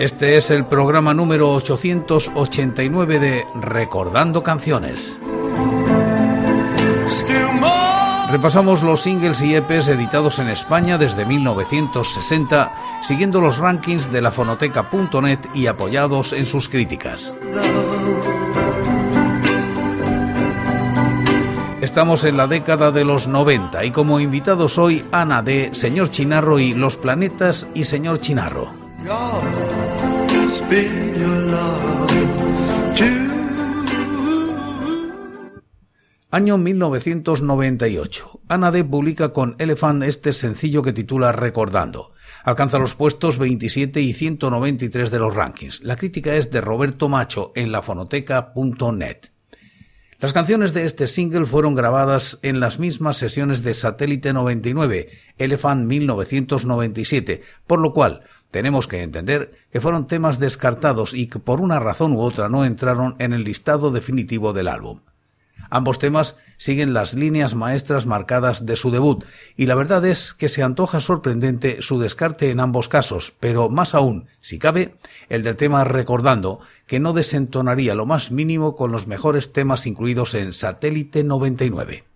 Este es el programa número 889 de Recordando Canciones. Repasamos los singles y EPs editados en España desde 1960, siguiendo los rankings de la fonoteca.net y apoyados en sus críticas. Estamos en la década de los 90 y como invitados hoy Ana de Señor Chinarro y Los Planetas y Señor Chinarro. Año 1998. Ana publica con Elephant este sencillo que titula Recordando. Alcanza los puestos 27 y 193 de los rankings. La crítica es de Roberto Macho en lafonoteca.net. Las canciones de este single fueron grabadas en las mismas sesiones de Satélite 99, Elephant 1997, por lo cual tenemos que entender que fueron temas descartados y que por una razón u otra no entraron en el listado definitivo del álbum. Ambos temas siguen las líneas maestras marcadas de su debut, y la verdad es que se antoja sorprendente su descarte en ambos casos, pero más aún, si cabe, el del tema Recordando, que no desentonaría lo más mínimo con los mejores temas incluidos en Satélite 99.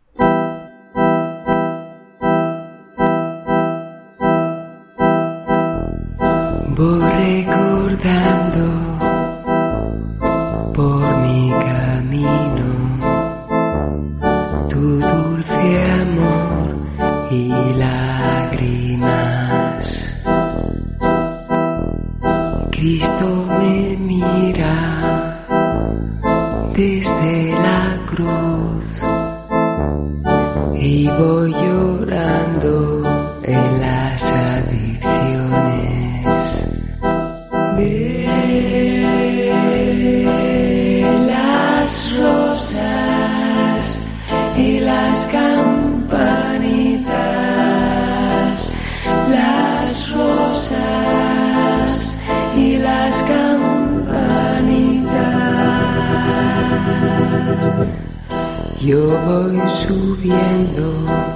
Yo voy subiendo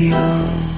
canción.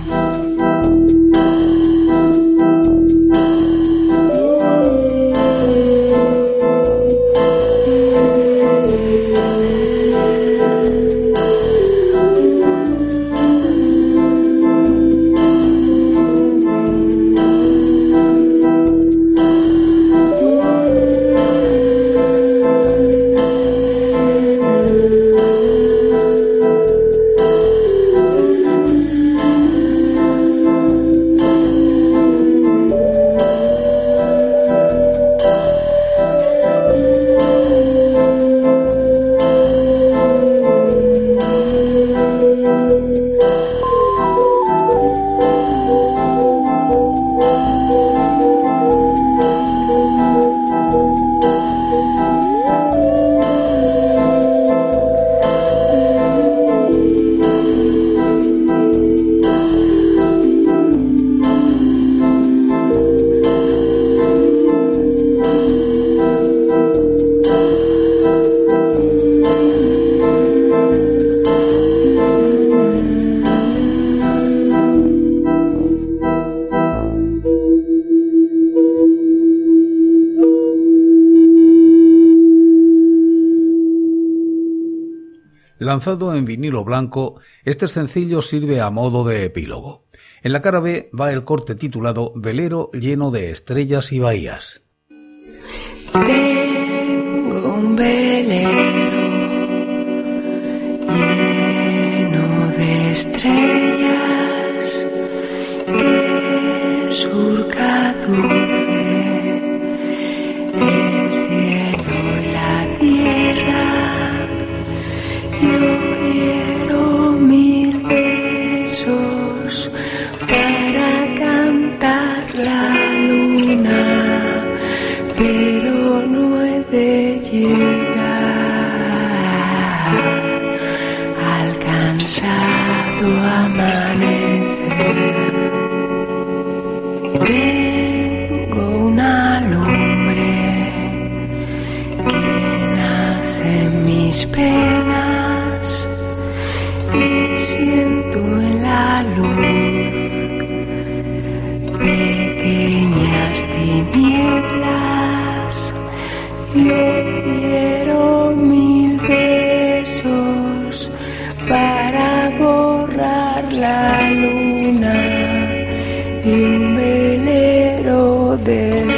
Lanzado en vinilo blanco, este sencillo sirve a modo de epílogo. En la cara B va el corte titulado Velero lleno de estrellas y bahías. Tengo un velero lleno de estrellas que surca There.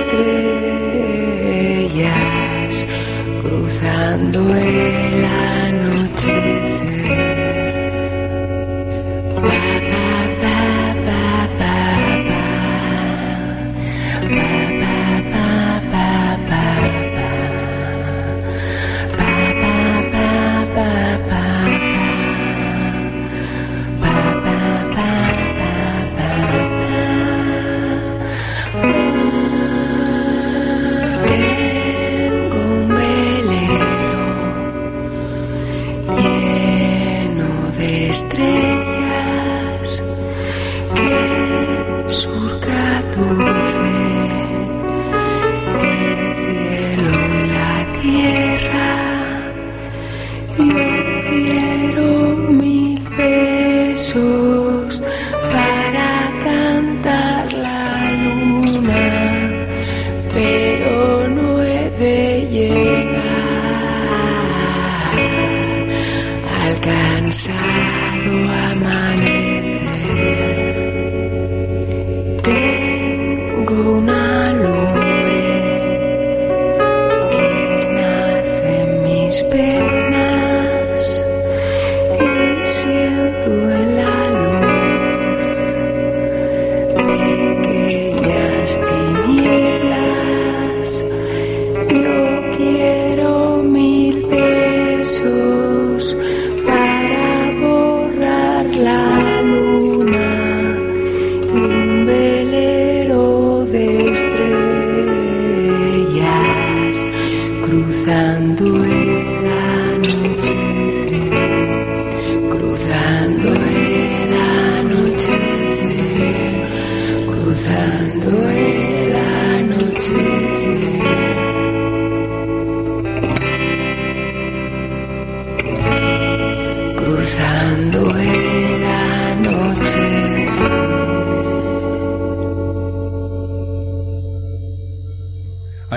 big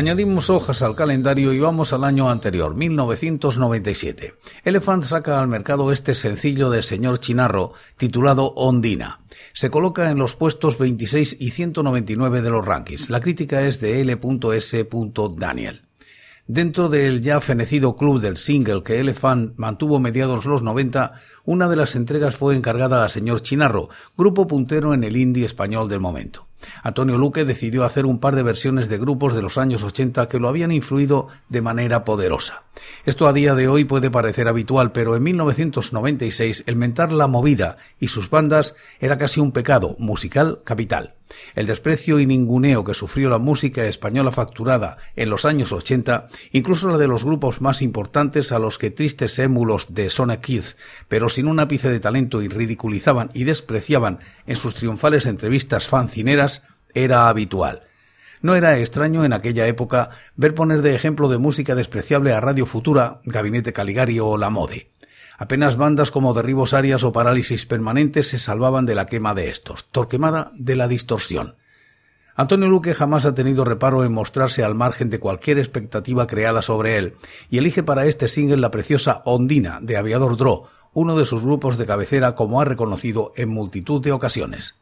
Añadimos hojas al calendario y vamos al año anterior, 1997. Elephant saca al mercado este sencillo de señor Chinarro titulado Ondina. Se coloca en los puestos 26 y 199 de los rankings. La crítica es de L.S. Daniel. Dentro del ya fenecido club del single que Elephant mantuvo mediados los 90, una de las entregas fue encargada a señor Chinarro, grupo puntero en el indie español del momento. Antonio Luque decidió hacer un par de versiones de grupos de los años 80 que lo habían influido de manera poderosa. Esto a día de hoy puede parecer habitual, pero en 1996 el mentar la movida y sus bandas era casi un pecado musical capital. El desprecio y ninguneo que sufrió la música española facturada en los años 80, incluso la de los grupos más importantes a los que tristes émulos de Sonic Kids, pero sin un ápice de talento y ridiculizaban y despreciaban en sus triunfales entrevistas fancineras, era habitual. No era extraño en aquella época ver poner de ejemplo de música despreciable a Radio Futura, Gabinete Caligari o La Mode. Apenas bandas como Derribos Arias o Parálisis Permanente se salvaban de la quema de estos, Torquemada de la distorsión. Antonio Luque jamás ha tenido reparo en mostrarse al margen de cualquier expectativa creada sobre él, y elige para este single la preciosa Ondina de Aviador Draw, uno de sus grupos de cabecera como ha reconocido en multitud de ocasiones.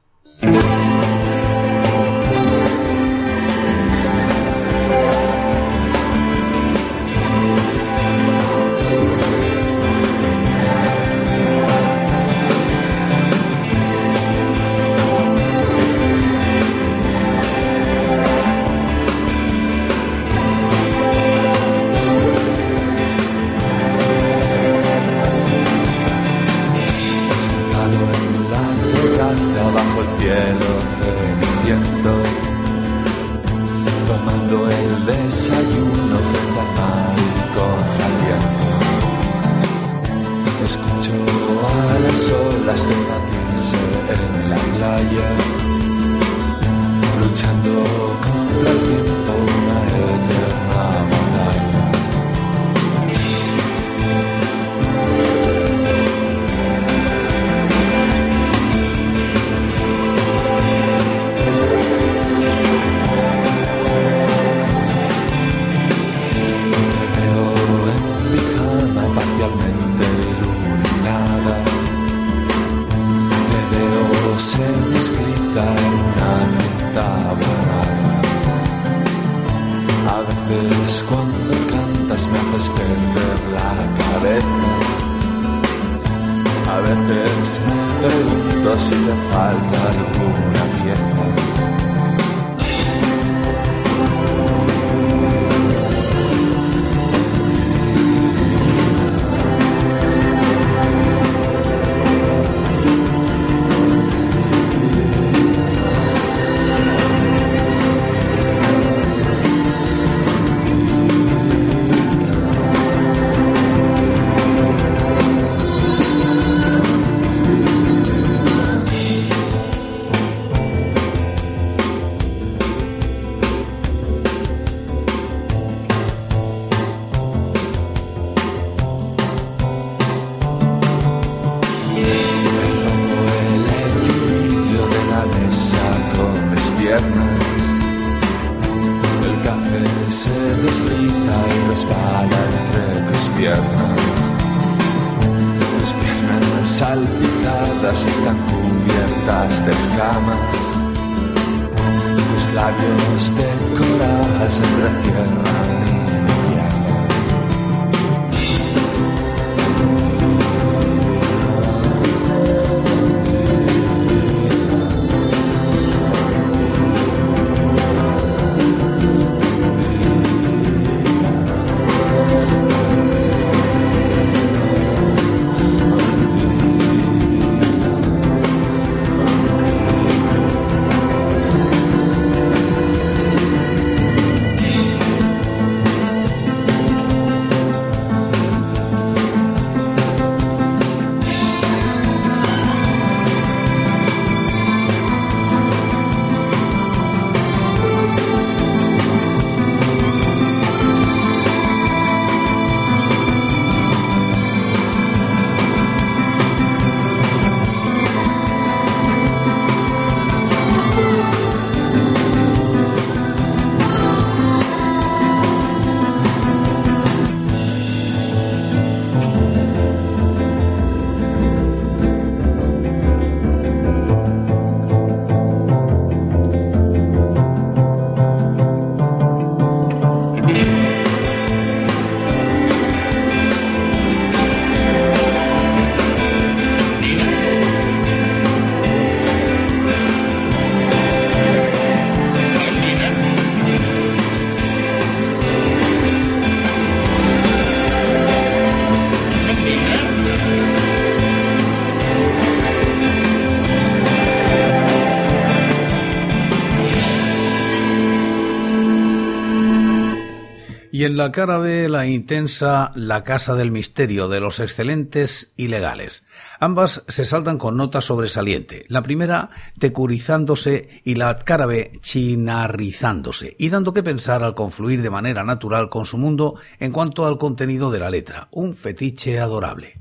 La cara B la intensa La Casa del Misterio de los excelentes ilegales. Ambas se saltan con nota sobresaliente. La primera tecurizándose y la cara B chinarrizándose y dando que pensar al confluir de manera natural con su mundo en cuanto al contenido de la letra. Un fetiche adorable.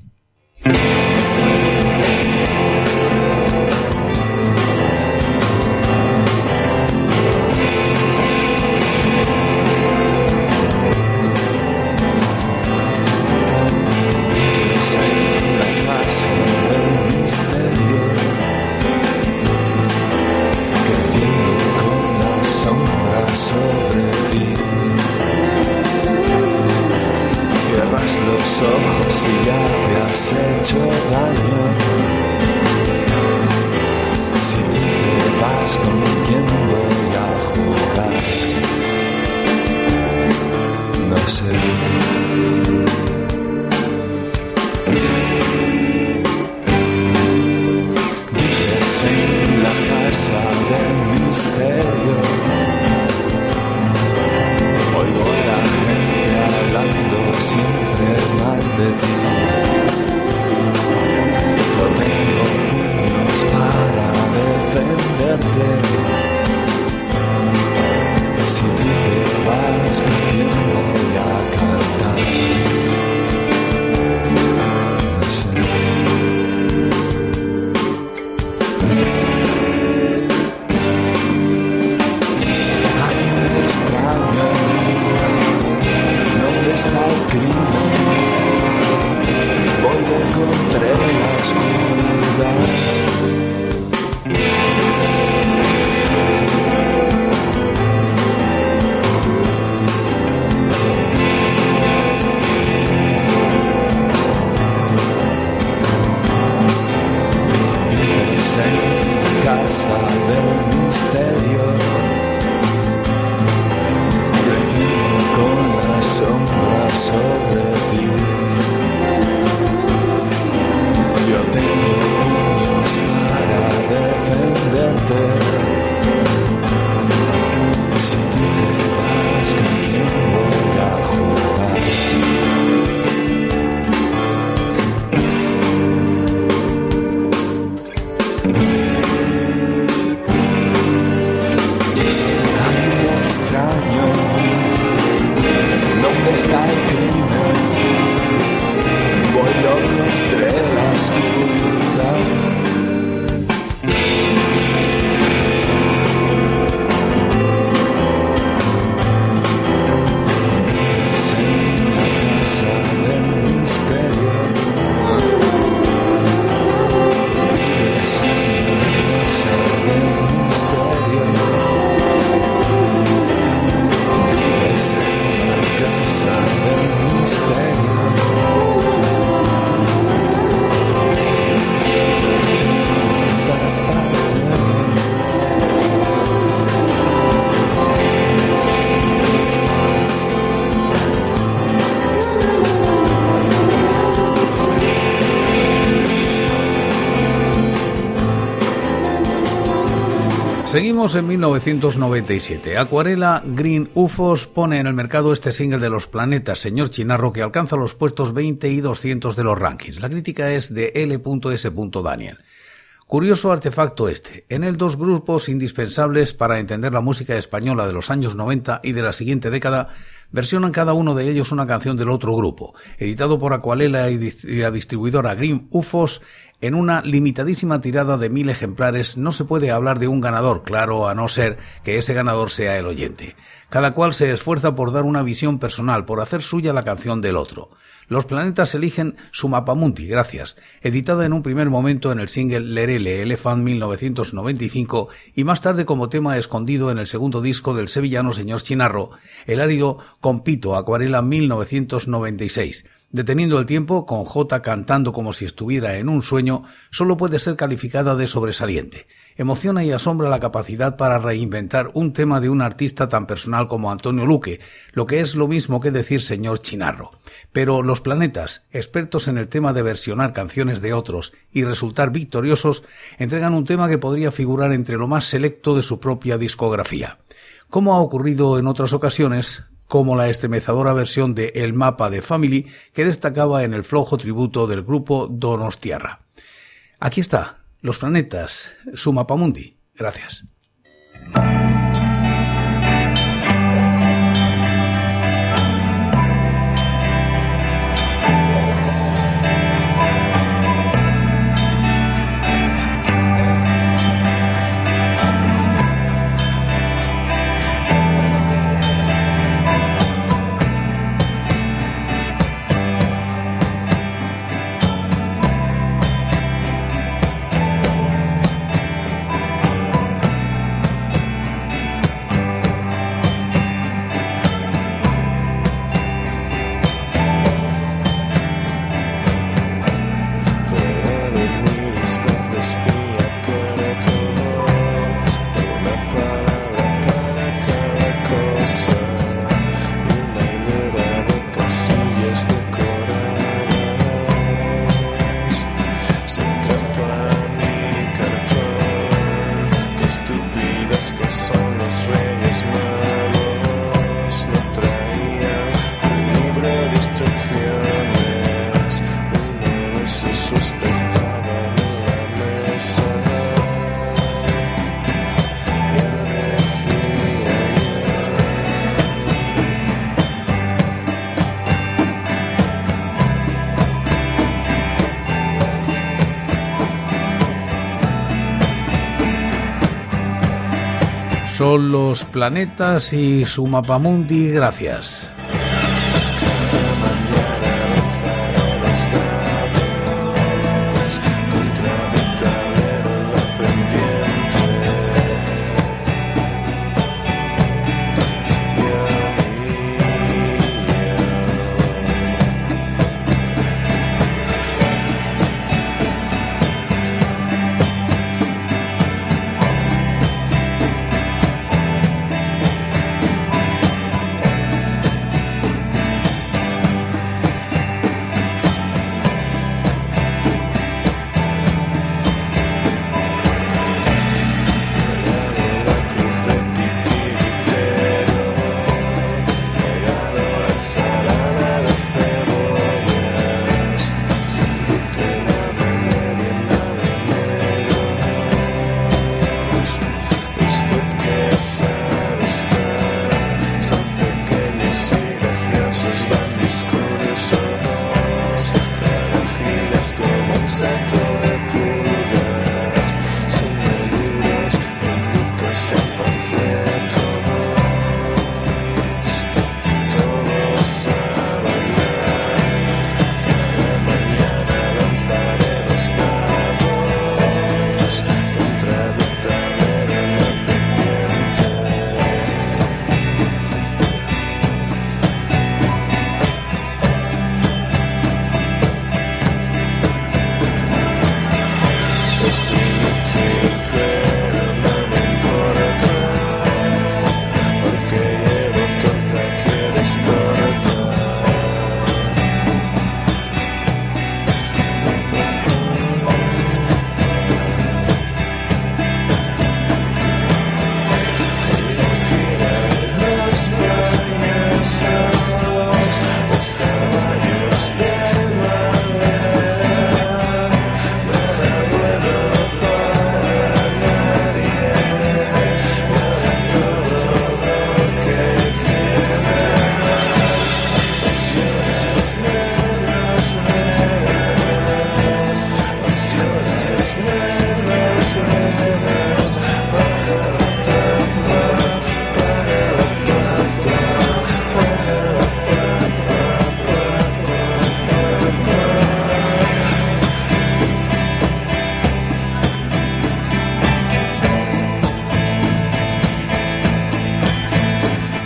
soul. Seguimos en 1997. Acuarela Green UFOs pone en el mercado este single de los planetas, señor Chinarro, que alcanza los puestos 20 y 200 de los rankings. La crítica es de L.S. Daniel. Curioso artefacto este. En él dos grupos indispensables para entender la música española de los años 90 y de la siguiente década versionan cada uno de ellos una canción del otro grupo. Editado por dis- y la distribuidora Green UFOs, en una limitadísima tirada de mil ejemplares no se puede hablar de un ganador, claro, a no ser que ese ganador sea el oyente. Cada cual se esfuerza por dar una visión personal, por hacer suya la canción del otro. Los planetas eligen su Mapamundi, gracias, editada en un primer momento en el single Lerele Elephant 1995 y más tarde como tema escondido en el segundo disco del sevillano señor Chinarro, el árido Compito Acuarela 1996. Deteniendo el tiempo, con J cantando como si estuviera en un sueño, solo puede ser calificada de sobresaliente. Emociona y asombra la capacidad para reinventar un tema de un artista tan personal como Antonio Luque, lo que es lo mismo que decir señor Chinarro. Pero los planetas, expertos en el tema de versionar canciones de otros y resultar victoriosos, entregan un tema que podría figurar entre lo más selecto de su propia discografía. Como ha ocurrido en otras ocasiones, como la estremecedora versión de El mapa de Family que destacaba en el flojo tributo del grupo Donostiarra. Aquí está, Los planetas, su mapamundi. Gracias. Son los planetas y su mapamundi, gracias.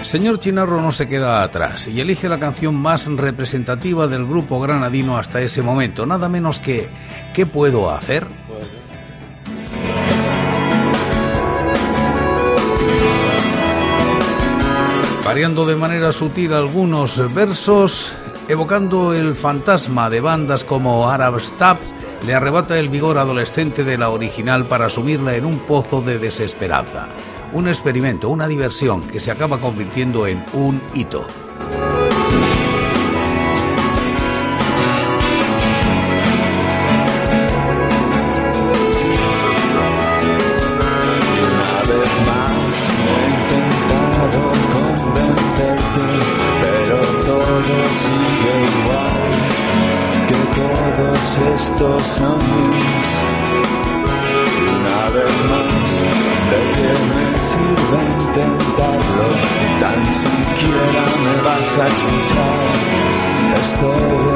Señor Chinarro no se queda atrás y elige la canción más representativa del grupo granadino hasta ese momento, nada menos que ¿Qué puedo hacer? Variando de manera sutil algunos versos, evocando el fantasma de bandas como Arab Stab, le arrebata el vigor adolescente de la original para sumirla en un pozo de desesperanza un experimento, una diversión que se acaba convirtiendo en un hito. Una vez me vas a escuchar.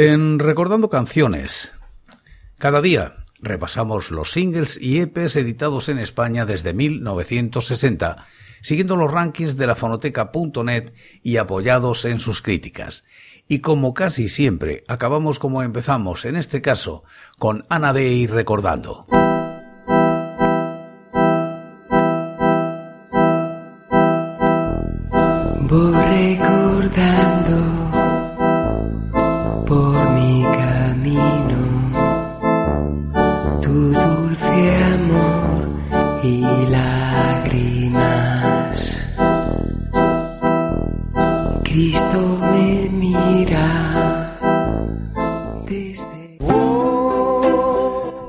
En Recordando Canciones, cada día repasamos los singles y EPs editados en España desde 1960, siguiendo los rankings de la fonoteca.net y apoyados en sus críticas. Y como casi siempre, acabamos como empezamos, en este caso, con Ana Day recordando.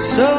So